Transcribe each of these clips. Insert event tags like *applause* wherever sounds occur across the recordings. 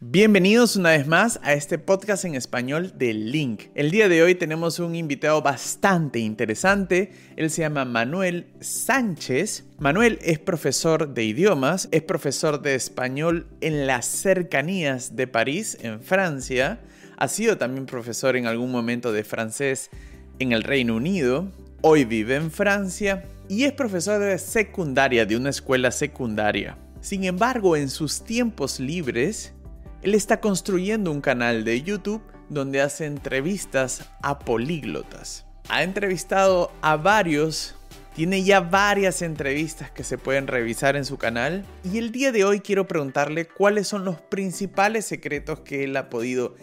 Bienvenidos una vez más a este podcast en español de Link. El día de hoy tenemos un invitado bastante interesante. Él se llama Manuel Sánchez. Manuel es profesor de idiomas, es profesor de español en las cercanías de París, en Francia. Ha sido también profesor en algún momento de francés en el Reino Unido. Hoy vive en Francia y es profesor de secundaria de una escuela secundaria. Sin embargo, en sus tiempos libres, él está construyendo un canal de YouTube donde hace entrevistas a políglotas. Ha entrevistado a varios, tiene ya varias entrevistas que se pueden revisar en su canal y el día de hoy quiero preguntarle cuáles son los principales secretos que él ha podido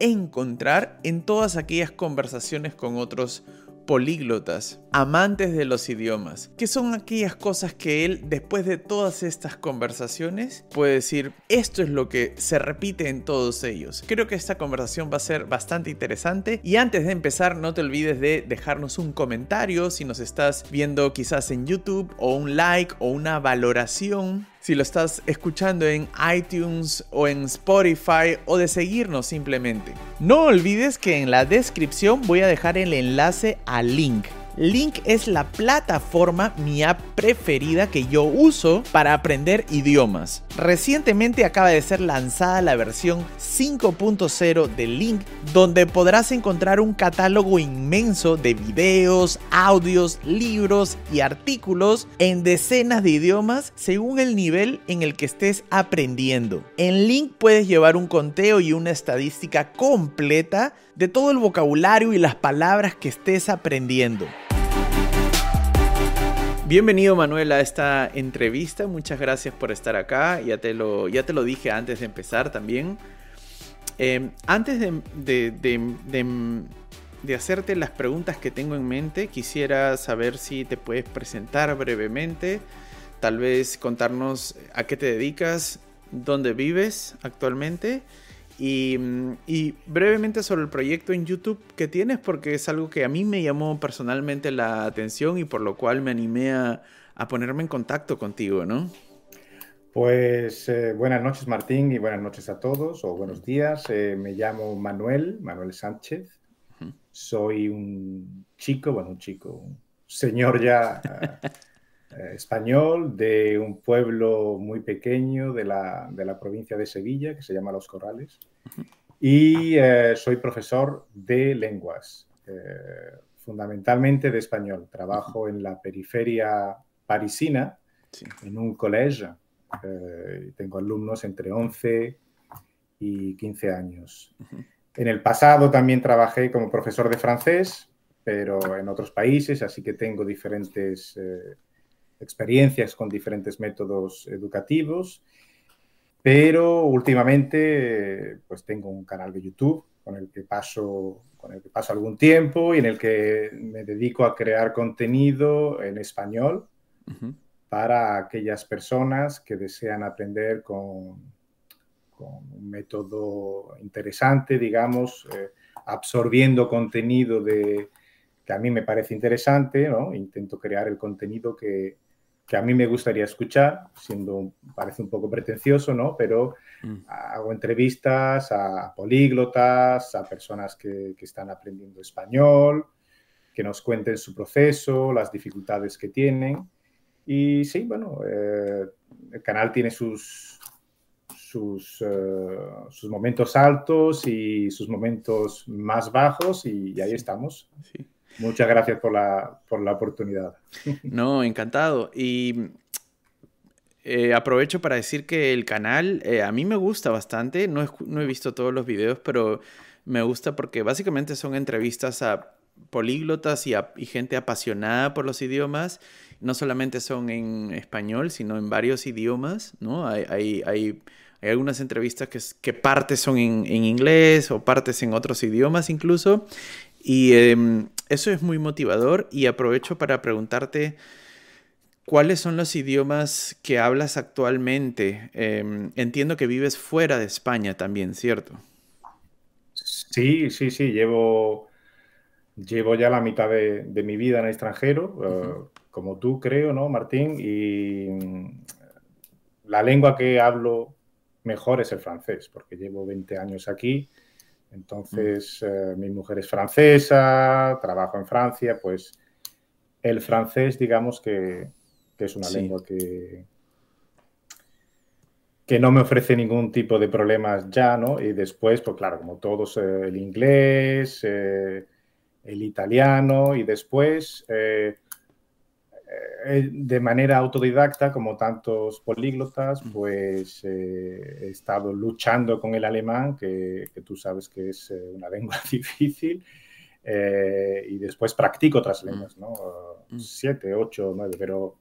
encontrar en todas aquellas conversaciones con otros políglotas, amantes de los idiomas, que son aquellas cosas que él, después de todas estas conversaciones, puede decir, esto es lo que se repite en todos ellos. Creo que esta conversación va a ser bastante interesante. Y antes de empezar no te olvides de dejarnos un comentario. Si nos estás viendo quizás en YouTube o un like o una valoración si lo estás escuchando en iTunes o en Spotify o de seguirnos simplemente. No olvides que en la descripción voy a dejar el enlace al link Link es la plataforma, mi app preferida que yo uso para aprender idiomas. Recientemente acaba de ser lanzada la versión 5.0 de Link, donde podrás encontrar un catálogo inmenso de videos, audios, libros y artículos en decenas de idiomas según el nivel en el que estés aprendiendo. En Link puedes llevar un conteo y una estadística completa de todo el vocabulario y las palabras que estés aprendiendo. Bienvenido Manuel a esta entrevista, muchas gracias por estar acá, ya te lo, ya te lo dije antes de empezar también. Em, antes de, de, hacerte las preguntas que tengo en mente, quisiera saber si te puedes presentar brevemente, tal vez contarnos a qué te dedicas, dónde vives actualmente Mm, y, brevemente sobre el proyecto en YouTube que tienes, porque es algo que a mí me llamó personalmente la atención y por lo cual me animé a, ponerme en contacto contigo, ¿no? Pues eh, buenas noches Martín y buenas noches a todos o buenos días. Eh, me llamo Manuel, Manuel Sánchez. Soy un chico, bueno, un chico, un señor ya *laughs* español de un pueblo muy pequeño de la, de la, provincia de Sevilla que se llama Los Corrales. Y eh, soy profesor de lenguas, eh, fundamentalmente de español. Trabajo en la periferia parisina, en un colegio. tengo alumnos entre 11 y 15 años. En el pasado también trabajé como profesor de francés, pero en otros países, así que tengo diferentes experiencias con diferentes métodos educativos, pero últimamente pues tengo un canal de YouTube con el que paso con el que paso algún tiempo y en el que me dedico a crear contenido en español para aquellas personas que desean aprender con, con un método interesante, digamos, eh, absorbiendo contenido de, que a mí me parece interesante, ¿no? Intento crear el contenido que, que a mí me gustaría escuchar, siendo, parece un poco pretencioso, ¿no? Pero mm. hago entrevistas a políglotas, a personas que, están aprendiendo español, que nos cuenten su proceso, las dificultades que tienen. Y sí, bueno, eh, el canal tiene sus, sus, eh, sus, momentos altos y sus momentos más bajos y, ahí estamos. Sí. Muchas gracias por la, oportunidad. No, encantado. Y eh, aprovecho para decir que el canal eh, a mí me gusta bastante. No he, visto todos los videos, pero me gusta porque básicamente son entrevistas a políglotas y, a, gente apasionada por los idiomas. No solamente son en español, sino en varios idiomas, ¿no? Hay, hay, algunas entrevistas que, que partes son en, en, inglés o partes en otros idiomas incluso. Y em, eso es muy motivador y aprovecho para preguntarte cuáles son los idiomas que hablas actualmente. Em, entiendo que vives fuera de España también, ¿cierto? Sí, sí, sí, llevo, llevo ya la mitad de, mi vida en el extranjero, eh, como tú creo, ¿no, Martín? Y mm, la lengua que hablo mejor es el francés, porque llevo 20 años aquí. Entonces, eh, mi mujer es francesa, trabajo en Francia, pues el francés, digamos que, es una lengua que, que no me ofrece ningún tipo de problemas ya, ¿no? Y después, pues claro, como todos, eh, el inglés, eh, el italiano y después eh, de manera autodidacta, como tantos políglotas, pues eh, he estado luchando con el alemán, que, tú sabes que es eh, una *laughs* lengua difícil, y después practico otras lenguas, ¿no? Siete, ocho, nueve, pero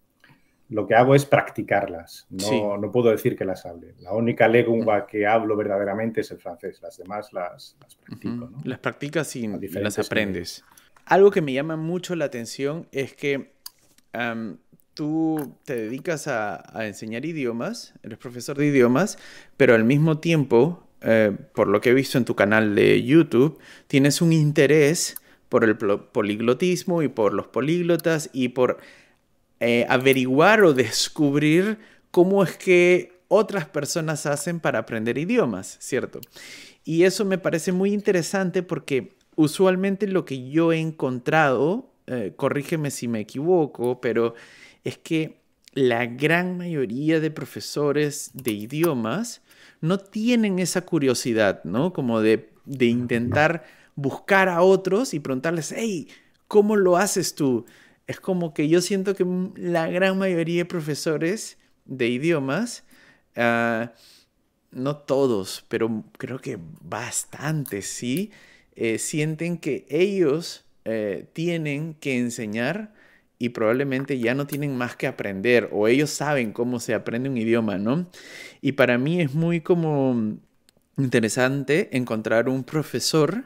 lo que hago es practicarlas, no, no puedo decir que las hable. La única lengua que hablo verdaderamente es el francés, las demás las, practico. Las practicas y las aprendes. Algo que me llama mucho la atención es que tú te dedicas a, enseñar idiomas, eres profesor de idiomas, pero al mismo tiempo, eh, por lo que he visto en tu canal de YouTube, tienes un interés por el poliglotismo y por los políglotas y por eh, averiguar o descubrir cómo es que otras personas hacen para aprender idiomas, ¿cierto? Y eso me parece muy interesante porque usualmente lo que yo he encontrado eh, corrígeme si me equivoco, pero es que la gran mayoría de profesores de idiomas no tienen esa curiosidad, ¿no? Como de, intentar buscar a otros y preguntarles, hey, ¿cómo lo haces tú? Es como que yo siento que la gran mayoría de profesores de idiomas, ah, no todos, pero creo que bastantes, sí, eh, sienten que ellos eh, tienen que enseñar y probablemente ya no tienen más que aprender o ellos saben cómo se aprende un idioma, ¿no? Y para mí es muy como interesante encontrar un profesor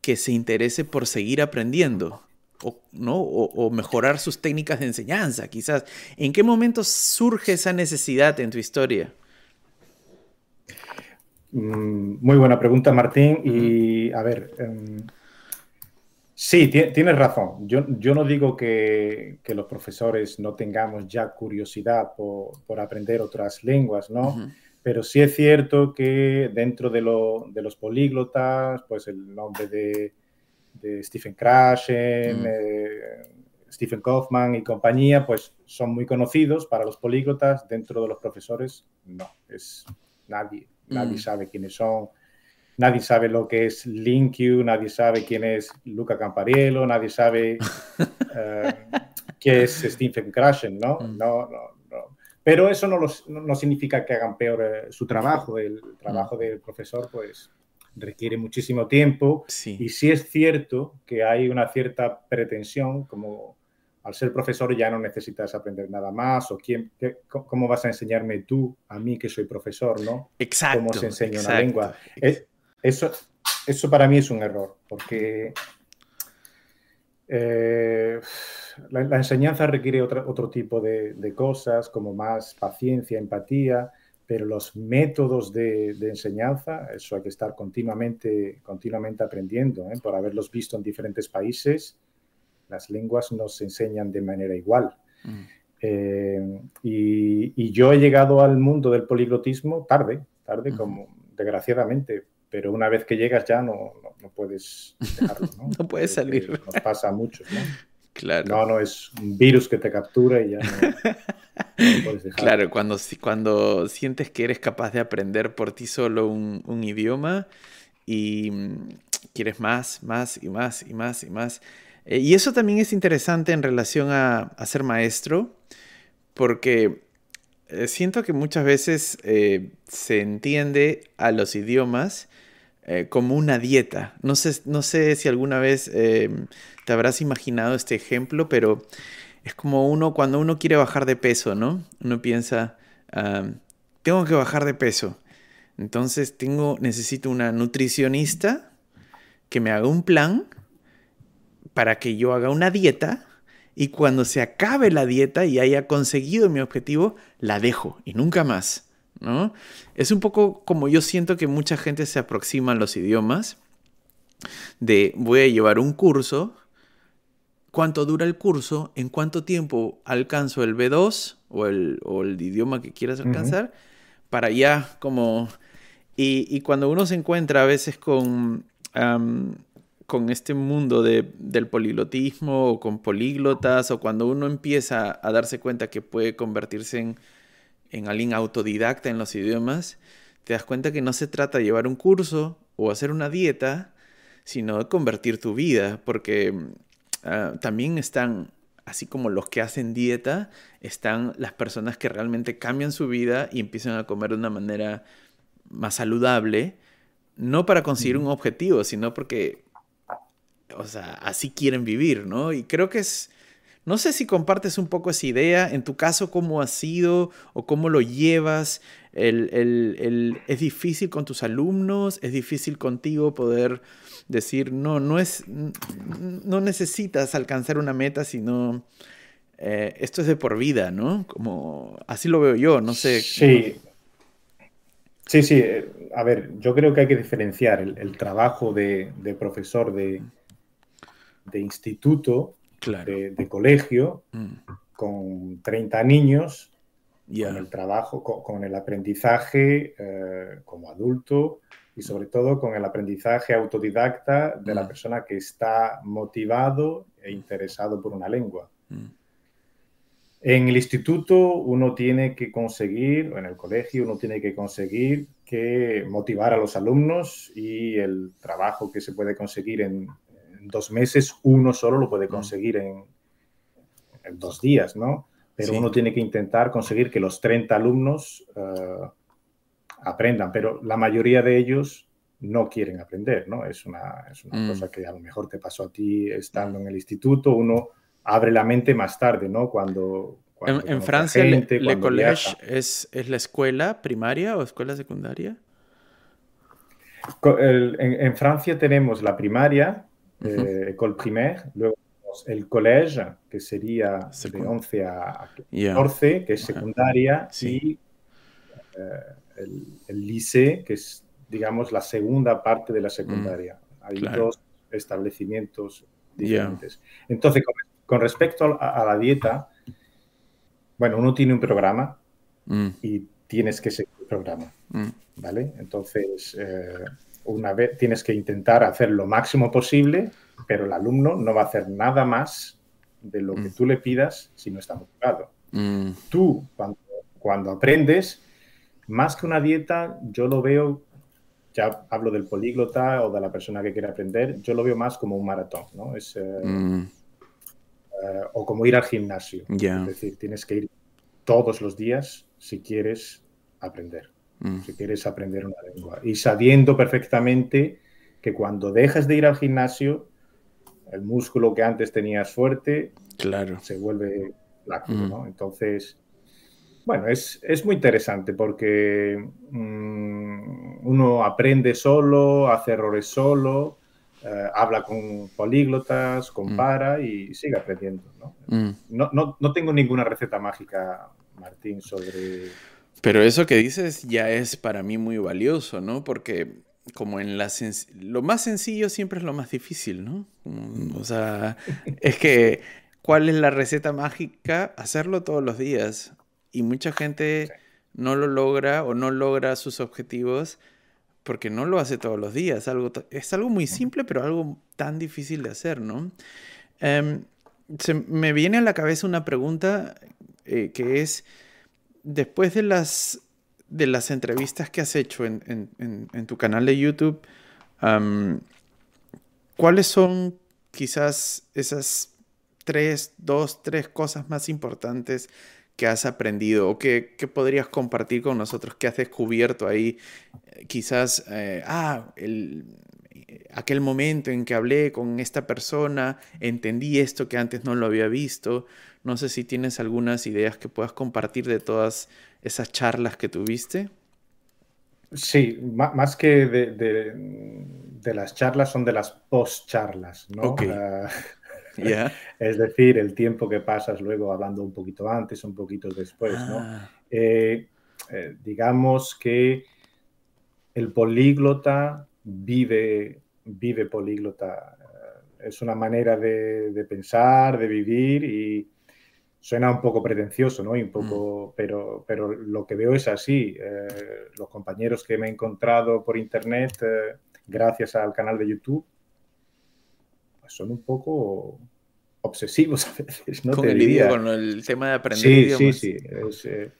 que se interese por seguir aprendiendo. O, ¿no? o, mejorar sus técnicas de enseñanza, quizás. ¿En qué momento surge esa necesidad en tu historia? Mm, muy buena pregunta, Martín. Y a ver, em, Sí, tienes razón. Yo, yo no digo que, los profesores no tengamos ya curiosidad por, aprender otras lenguas, ¿no? Pero sí es cierto que dentro de, los políglotas, pues el nombre de, Stephen Krashen, eh, Stephen Kaufman y compañía, pues son muy conocidos para los políglotas. Dentro de los profesores, no, es nadie, nadie sabe quiénes son Nadie sabe lo que es LinkU, nadie sabe quién es Luca Campariello, nadie sabe *laughs* eh, qué es Stephen Krashen, ¿no? Mm. No, no, no. Pero eso no, no, significa que hagan peor eh, su trabajo. El trabajo mm. del profesor, pues, requiere muchísimo tiempo. Y sí es cierto que hay una cierta pretensión, como al ser profesor ya no necesitas aprender nada más, o quién, cómo vas a enseñarme tú a mí que soy profesor, ¿no? Exacto. Cómo se enseña una lengua. Eso, eso para mí es un error, porque eh, la, enseñanza requiere otro tipo de, cosas, como más paciencia, empatía, pero los métodos de, enseñanza, eso hay que estar continuamente, continuamente aprendiendo, ¿eh? por haberlos visto en diferentes países, las lenguas no se enseñan de manera igual. Mm. Eh, y, yo he llegado al mundo del poliglotismo tarde, tarde, como desgraciadamente, pero una vez que llegas ya no, no, puedes dejarlo, ¿no? *laughs* no puedes salir. Nos pasa a muchos, ¿no? Claro. No, no, es un virus que te captura y ya no, puedes *laughs* dejarlo. Claro, cuando, cuando sientes que eres capaz de aprender por ti solo un, un idioma y mm, quieres más, más y más y más y más. Eh, y eso también es interesante en relación a, a ser maestro, porque eh, siento que muchas veces eh, se entiende a los idiomas eh, como una dieta. No sé, no sé si alguna vez te habrás imaginado este ejemplo, pero es como uno cuando uno quiere bajar de peso, ¿no? Uno piensa, tengo que bajar de peso. Entonces tengo, necesito una nutricionista que me haga un plan para que yo haga una dieta y cuando se acabe la dieta y haya conseguido mi objetivo, la dejo y nunca más. ¿No? Es un poco como yo siento que mucha gente se aproxima a los idiomas, de voy a llevar un curso, cuánto dura el curso, en cuánto tiempo alcanzo el B2 o el, o el idioma que quieras alcanzar, para allá, como... Y, cuando uno se encuentra a veces con, con este mundo del poliglotismo o con políglotas, o cuando uno empieza a darse cuenta que puede convertirse en, en alguien autodidacta en los idiomas, te das cuenta que no se trata de llevar un curso o hacer una dieta, sino de convertir tu vida, porque ah, también están así como los que hacen dieta, están las personas que realmente cambian su vida y empiezan a comer de una manera más saludable, no para conseguir un objetivo, sino porque, o sea, así quieren vivir, ¿no? Y creo que es, no sé si compartes un poco esa idea, en tu caso, cómo ha sido o cómo lo llevas. es difícil con tus alumnos, es difícil contigo poder decir, no, no es, no necesitas alcanzar una meta, sino eh, esto es de por vida, ¿no? Como así lo veo yo, no sé. Sí. Sí, sí. A ver, yo creo que hay que diferenciar el, trabajo de, profesor de, de instituto, de, colegio, mm. con 30 niños, con el trabajo, con, el aprendizaje eh, como adulto, y sobre todo con el aprendizaje autodidacta de la mm. persona que está motivado e interesado por una lengua. Mm. En el instituto uno tiene que conseguir, o en el colegio uno tiene que conseguir que motivar a los alumnos y el trabajo que se puede conseguir en, dos meses, uno solo lo puede mm. conseguir en, dos días, ¿no? Pero uno tiene que intentar conseguir que los 30 alumnos uh, aprendan, pero la mayoría de ellos no quieren aprender, ¿no? Es una, es una mm. cosa que a lo mejor te pasó a ti estando en el instituto, uno abre la mente más tarde, ¿no? Cuando... en, Francia, gente, le, collège es, es, la escuela primaria o escuela secundaria? en, Francia tenemos la primaria, eh, école primaire, luego el collège, que sería de 11 a 14, que es secundaria, y eh, el, liceo, que es, digamos, la segunda parte de la secundaria. Mm, Hay dos establecimientos diferentes. Entonces, con, respecto a, la dieta, bueno, uno tiene un programa mm. y tienes que seguir el programa, mm. ¿vale? Entonces, eh, una vez tienes que intentar hacer lo máximo posible, pero el alumno no va a hacer nada más de lo que tú le pidas si no está motivado. Tú, cuando, cuando aprendes, más que una dieta, yo lo veo, ya hablo del políglota o de la persona que quiere aprender, yo lo veo más como un maratón, ¿no? Es, eh, mm. eh, o como ir al gimnasio. Es decir, tienes que ir todos los días si quieres aprender, mm. si quieres aprender una lengua. Y sabiendo perfectamente que cuando dejas de ir al gimnasio, el músculo que antes tenías fuerte claro. se vuelve flácido, mm. ¿no? Entonces, bueno, es, muy interesante porque mm, uno aprende solo, hace errores solo, eh, habla con políglotas, compara mm. y sigue aprendiendo. Mm. ¿no? No, no, tengo ninguna receta mágica, Martín, sobre... Pero eso que dices ya es para mí muy valioso, ¿no? Porque como en la lo más sencillo siempre es lo más difícil, ¿no? O sea, *laughs* es que ¿cuál es la receta mágica? Hacerlo todos los días y mucha gente no lo logra o no logra sus objetivos porque no lo hace todos los días. Algo, es algo muy simple, pero algo tan difícil de hacer, ¿no? Em, se me viene a la cabeza una pregunta eh, que es, después de las, de las entrevistas que has hecho en, tu canal de YouTube, ¿cuáles son quizás esas tres, dos, tres cosas más importantes que has aprendido o que, podrías compartir con nosotros, que has descubierto ahí? Eh, quizás, eh, ah, el, aquel momento en que hablé con esta persona, entendí esto que antes no lo había visto. No sé si tienes algunas ideas que puedas compartir de todas esas charlas que tuviste. Sí, más que de, las charlas son de las post-charlas, ¿no? Ah, *laughs* *laughs* es decir, el tiempo que pasas luego hablando un poquito antes, un poquito después, ¿no? Ah. Eh, eh, digamos que el políglota vive, vive políglota. Es una manera de, pensar, de vivir y suena un poco pretencioso, ¿no? Y un poco, mm. pero, pero lo que veo es así. Eh, los compañeros que me he encontrado por internet, eh, gracias al canal de YouTube, pues son un poco obsesivos *laughs* a veces, ¿no? Con el, con el tema de aprender sí, idiomas. Sí, sí, eh,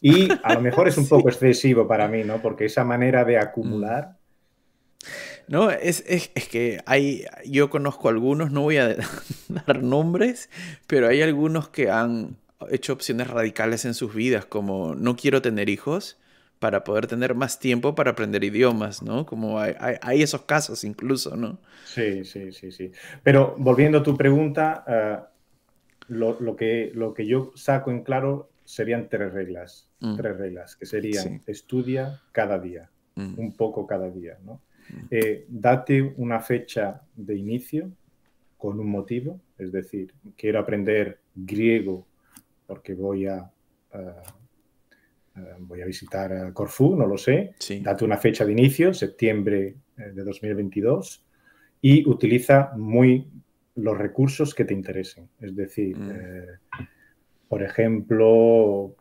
y a lo mejor es un *laughs* poco excesivo para mí, ¿no? Porque esa manera de acumular... No, es, es, es, que hay, yo conozco algunos, no voy a *laughs* dar nombres, pero hay algunos que han hecho opciones radicales en sus vidas, como no quiero tener hijos para poder tener más tiempo para aprender idiomas, ¿no? Como hay, hay, esos casos incluso, ¿no? Sí, sí, sí, sí. Pero volviendo a tu pregunta, eh, lo, lo, que, lo que yo saco en claro serían tres reglas, mm. tres reglas, que serían estudia cada día, mm. un poco cada día, ¿no? Eh, date una fecha de inicio con un motivo, es decir, quiero aprender griego porque voy a, voy a visitar Corfú, no lo sé. Date una fecha de inicio, septiembre eh, de 2022, y utiliza muy los recursos que te interesen. Es decir, mm. eh, por ejemplo,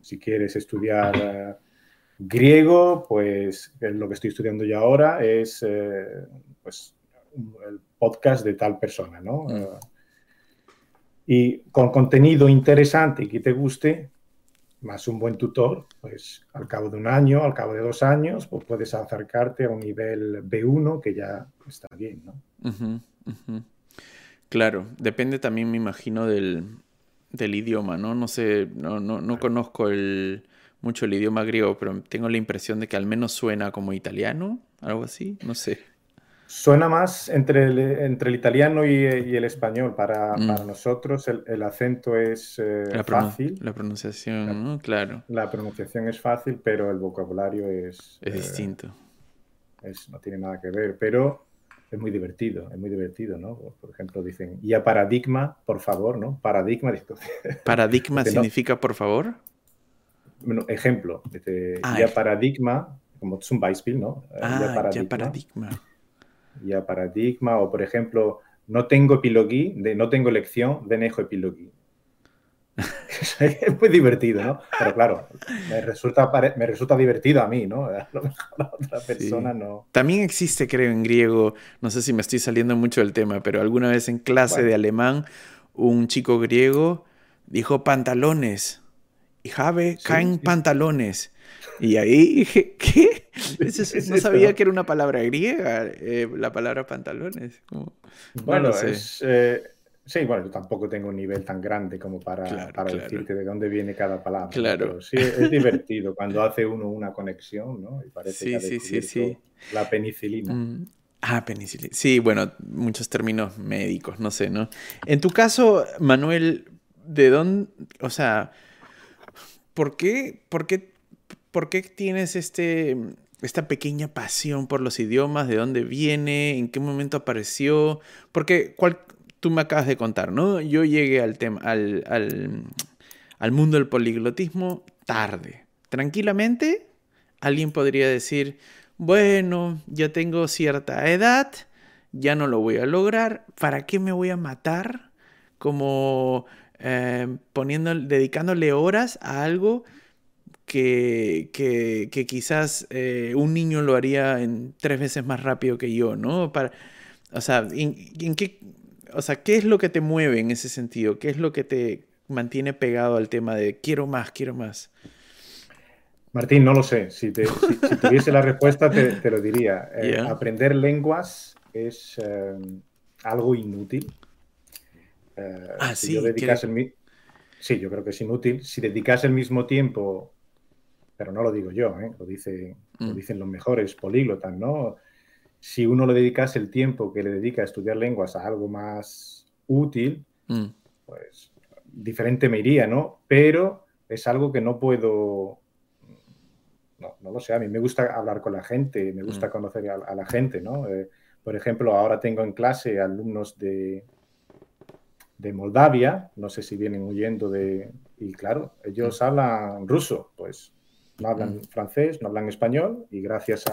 si quieres estudiar Griego, pues lo que estoy estudiando yo ahora es eh, pues, el podcast de tal persona, ¿no? Mm. Eh, y con contenido interesante y que te guste, más un buen tutor, pues al cabo de un año, al cabo de dos años, pues puedes acercarte a un nivel B1 que ya está bien, ¿no? Claro, depende también, me imagino, del, del idioma, ¿no? No sé, no, no, no conozco el mucho el idioma griego, pero tengo la impresión de que al menos suena como italiano, algo así, no sé. Suena más entre el, entre el italiano y, el español. Para, mm. nosotros el, acento es eh, fácil. La pronunciación, claro. La pronunciación es fácil, pero el vocabulario es... Es eh, distinto. no tiene nada que ver, pero es muy divertido, es muy divertido, ¿no? Por ejemplo, dicen, ya paradigma, por favor, ¿no? Paradigma. ¿Paradigma *laughs* significa por favor? Bueno, ejemplo, este, ah, ya paradigma, como es un Beispiel, ¿no? Ah, ya paradigma, ya paradigma. Ya paradigma, o por ejemplo, no tengo epilogí, de no tengo lección, de nejo epilogí. *laughs* *laughs* es muy divertido, ¿no? Pero claro, me resulta, me resulta divertido a mí, ¿no? A lo mejor a otra persona no. También existe, creo, en griego, no sé si me estoy saliendo mucho del tema, pero alguna vez en clase de alemán, un chico griego dijo pantalones y Jave caen pantalones. Y ahí dije, ¿qué? *laughs* *laughs* no sabía que era una palabra griega, eh, la palabra pantalones. bueno, es, eh, sí, bueno, yo tampoco tengo un nivel tan grande como para, para decirte de dónde viene cada palabra. Claro. sí, es *laughs* divertido cuando hace uno una conexión, ¿no? Y parece que sí, sí, sí. La penicilina. Mm. Ah, penicilina. Sí, bueno, muchos términos médicos, no sé, ¿no? En tu caso, Manuel, ¿de dónde, o sea, ¿por qué, por qué, por qué tienes este, esta pequeña pasión por los idiomas? ¿De dónde viene? ¿En qué momento apareció? Porque tú me acabas de contar, ¿no? Yo llegué al, tema, al, al, mundo del poliglotismo tarde. Tranquilamente, alguien podría decir, bueno, ya tengo cierta edad, ya no lo voy a lograr, ¿para qué me voy a matar? Como eh, poniendo, dedicándole horas a algo que, que, quizás eh, un niño lo haría en tres veces más rápido que yo, ¿no? Para, o sea, en, qué, o sea, ¿qué es lo que te mueve en ese sentido? ¿Qué es lo que te mantiene pegado al tema de quiero más, quiero más? Martín, no lo sé. Si, tuviese la respuesta, te, lo diría. Eh, aprender lenguas es algo inútil. Eh, ah, sí, sí, yo creo que es inútil. Si dedicas el mismo tiempo, pero no lo digo yo, ¿eh? lo, dice, lo mm. dicen los mejores políglotas, ¿no? Si uno le dedicas el tiempo que le dedica a estudiar lenguas a algo más útil, mm. pues diferente me iría, ¿no? Pero es algo que no puedo no, no, lo sé, a mí me gusta hablar con la gente, me gusta mm. conocer a, la gente, ¿no? Eh, por ejemplo, ahora tengo en clase alumnos de, de Moldavia, no sé si vienen huyendo de... Y claro, ellos mm. hablan ruso, pues no hablan mm. francés, no hablan español, y gracias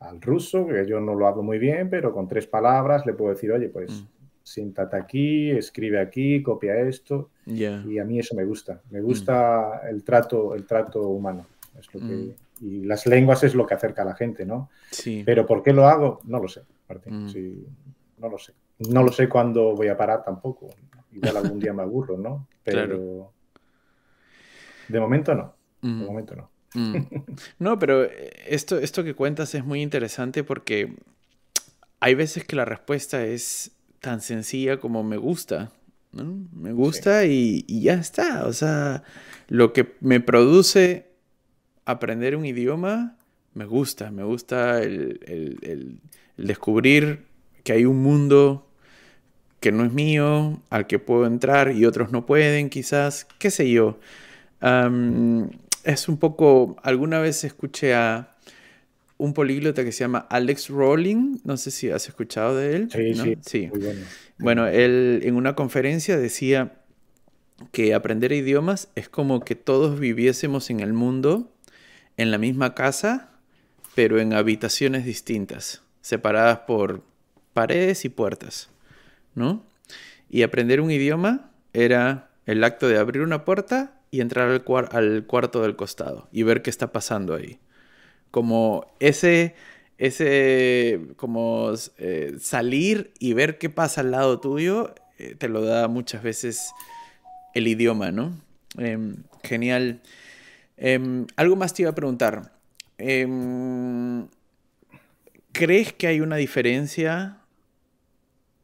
al ruso, que yo no lo hablo muy bien, pero con tres palabras le puedo decir, oye, pues mm. siéntate aquí, escribe aquí, copia esto. Y a mí eso me gusta. Me gusta el, trato, el trato humano. Mm. Y las lenguas es lo que acerca a la gente, ¿no? Sí. Pero ¿por qué lo hago? No lo sé, Martín. Mm. no lo sé. No lo sé cuándo voy a parar tampoco. Igual algún día me aburro, ¿no? *laughs* Pero de momento no. De mm. momento no. *laughs* No, pero esto, esto que cuentas es muy interesante porque hay veces que la respuesta es tan sencilla como me gusta. Me gusta y, ya está. O sea, lo que me produce aprender un idioma, me gusta. Me gusta el, descubrir que hay un mundo que no es mío, al que puedo entrar y otros no pueden, quizás, qué sé yo. es un poco, alguna vez escuché a un políglota que se llama Alex Rowling, no sé si has escuchado de él. Sí, sí. sí. bueno. él en una conferencia decía que aprender idiomas es como que todos viviésemos en el mundo en la misma casa, pero en habitaciones distintas, separadas por paredes y puertas, Y aprender un idioma era el acto de abrir una puerta y entrar al, al cuarto del costado y ver qué está pasando ahí como ese, ese, como eh, salir y ver qué pasa al lado tuyo, eh, te lo da muchas veces el idioma, ¿no? Em, genial. Em, algo más te iba a preguntar. Em, ¿Crees que hay una diferencia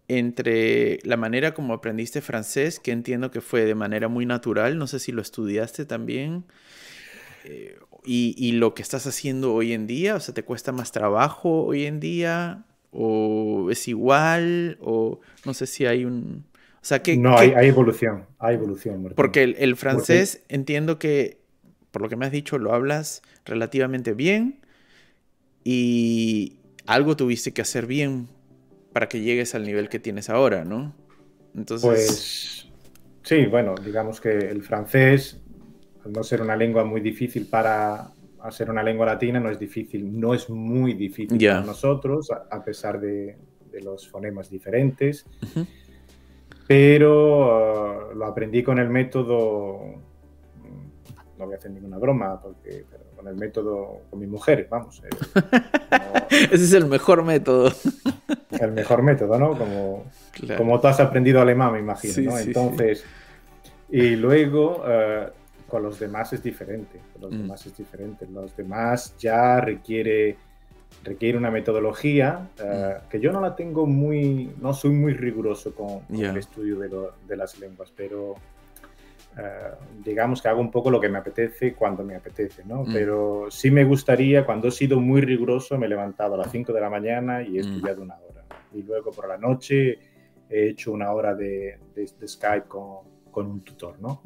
entre la manera como aprendiste francés, que entiendo que fue de manera muy natural, no sé si lo estudiaste también, eh, y, lo que estás haciendo hoy en día? O sea, ¿te cuesta más trabajo hoy en día? ¿O es igual? ¿O no sé si hay un... O sea, que, no, Hay, evolución, hay evolución. Porque el, francés entiendo que, por lo que me has dicho, lo hablas relativamente bien y algo tuviste que hacer bien para que llegues al nivel que tienes ahora, ¿no? Entonces... Pues sí, bueno, digamos que el francés al no ser una lengua muy difícil para ser una lengua latina, no es difícil, no es muy difícil para nosotros, a, pesar de, los fonemas diferentes. Pero uh, lo aprendí con el método, no voy a hacer ninguna broma, porque con el método con mi mujer, vamos. Eh, *laughs* Ese es el mejor método. El mejor método, ¿no? Como, como tú has aprendido alemán, me imagino, ¿no? Entonces, y luego... Uh, con los demás es diferente. Con los mm. demás es diferente. Los demás ya requiere, requiere una metodología mm. que yo no la tengo muy, no soy muy riguroso con, el estudio de, las lenguas, pero eh, digamos que hago un poco lo que me apetece cuando me apetece, ¿no? Mm. Pero sí me gustaría, cuando he sido muy riguroso, me he levantado a las 5 de la mañana y he estudiado una hora. Y luego por la noche he hecho una hora de, de, Skype con, con, un tutor, ¿no?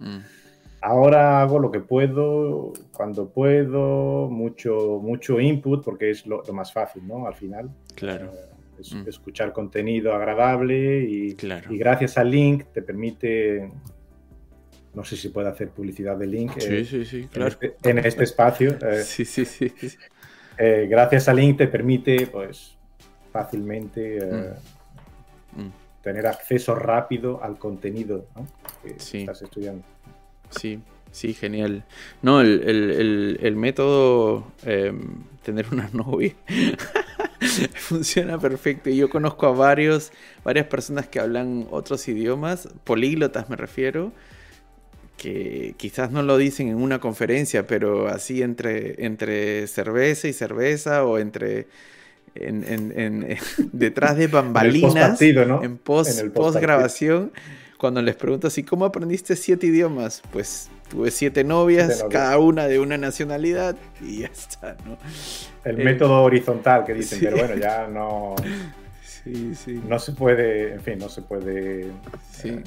Ahora hago lo que puedo, cuando puedo, mucho, mucho input, porque es lo, más fácil, ¿no? Al final. Claro. Eh, mm. Escuchar contenido agradable y, y, gracias al link te permite, no sé si puede hacer publicidad de link. Sí, eh, sí, sí, claro. En este, espacio. Eh, *laughs* sí, sí, sí. gracias al link te permite, pues, fácilmente mm. Mm. tener acceso rápido al contenido que estás estudiando. Sí, sí, genial. No, el, método em, tener una *laughs* novia *laughs* funciona perfecto. Yo conozco a varios, varias personas que hablan otros idiomas, políglotas me refiero, que quizás no lo dicen en una conferencia, pero así entre, entre cerveza y cerveza o entre... En, *laughs* detrás de bambalinas, en, post, post grabación, cuando les pregunto así, ¿cómo aprendiste siete idiomas? Pues tuve siete novias, cada una de una nacionalidad y ya está, ¿no? El método horizontal que dicen, pero bueno, ya no... *laughs* Sí, sí. No se puede, en fin, no se puede... Sí. Eh,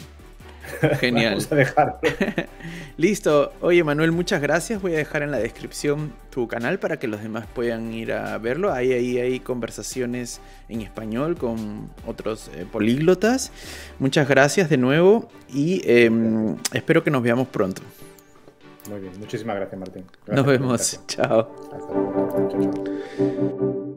*laughs* Genial. Vamos a dejarlo. *laughs* Listo. Oye, Manuel, muchas gracias. Voy a dejar en la descripción tu canal para que los demás puedan ir a verlo. Ahí, ahí hay conversaciones en español con otros eh, políglotas. Muchas gracias de nuevo y em, espero que nos veamos pronto. Muy bien, muchísimas gracias, Martín. nos vemos. Chao. Hasta luego. Chao, chao.